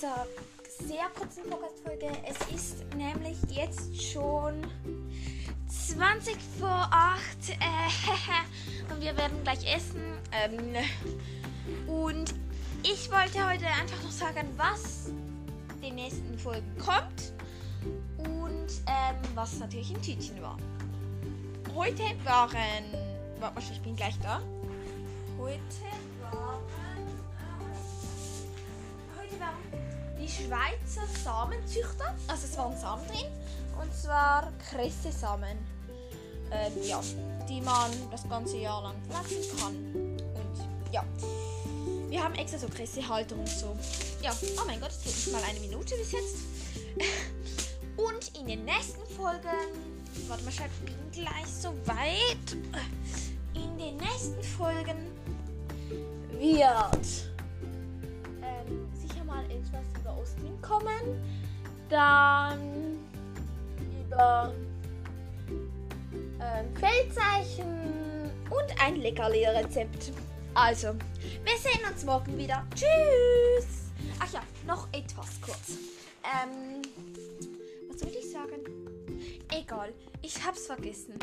dieser sehr kurzen Podcast-Folge. Es ist nämlich jetzt schon 20 vor 8 äh, und wir werden gleich essen. Ähm, und ich wollte heute einfach noch sagen, was den nächsten Folgen kommt und ähm, was natürlich in Tütchen war. Heute waren. Warte mal, ich bin gleich da. Heute waren. Schweizer Samenzüchter. Also es waren Samen drin. Und zwar Kresse-Samen. Ähm, ja, die man das ganze Jahr lang pflanzen kann. Und ja. Wir haben extra so Kressehalter und so. Ja, oh mein Gott, es geht nicht mal eine Minute bis jetzt. Und in den nächsten Folgen, warte mal, ich bin gleich so weit. In den nächsten Folgen wird Dann über ähm, Feldzeichen und ein Leckerli-Rezept. Also, wir sehen uns morgen wieder. Tschüss! Ach ja, noch etwas kurz. Ähm, was soll ich sagen? Egal, ich hab's vergessen.